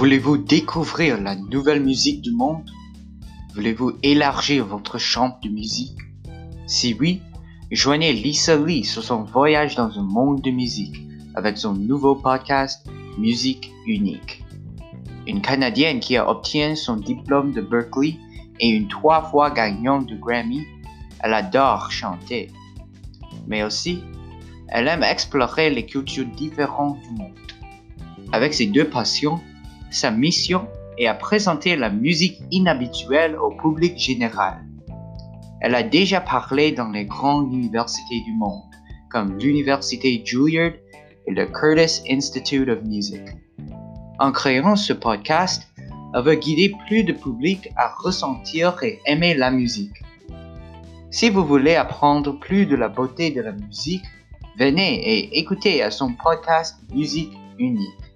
Voulez-vous découvrir la nouvelle musique du monde? Voulez-vous élargir votre champ de musique? Si oui, joignez Lisa Lee sur son voyage dans un monde de musique avec son nouveau podcast Musique Unique. Une Canadienne qui a obtenu son diplôme de Berkeley et une trois fois gagnante de Grammy, elle adore chanter. Mais aussi, elle aime explorer les cultures différentes du monde. Avec ses deux passions, sa mission est à présenter la musique inhabituelle au public général. Elle a déjà parlé dans les grandes universités du monde, comme l'Université Juilliard et le Curtis Institute of Music. En créant ce podcast, elle veut guider plus de public à ressentir et aimer la musique. Si vous voulez apprendre plus de la beauté de la musique, venez et écoutez à son podcast Musique Unique.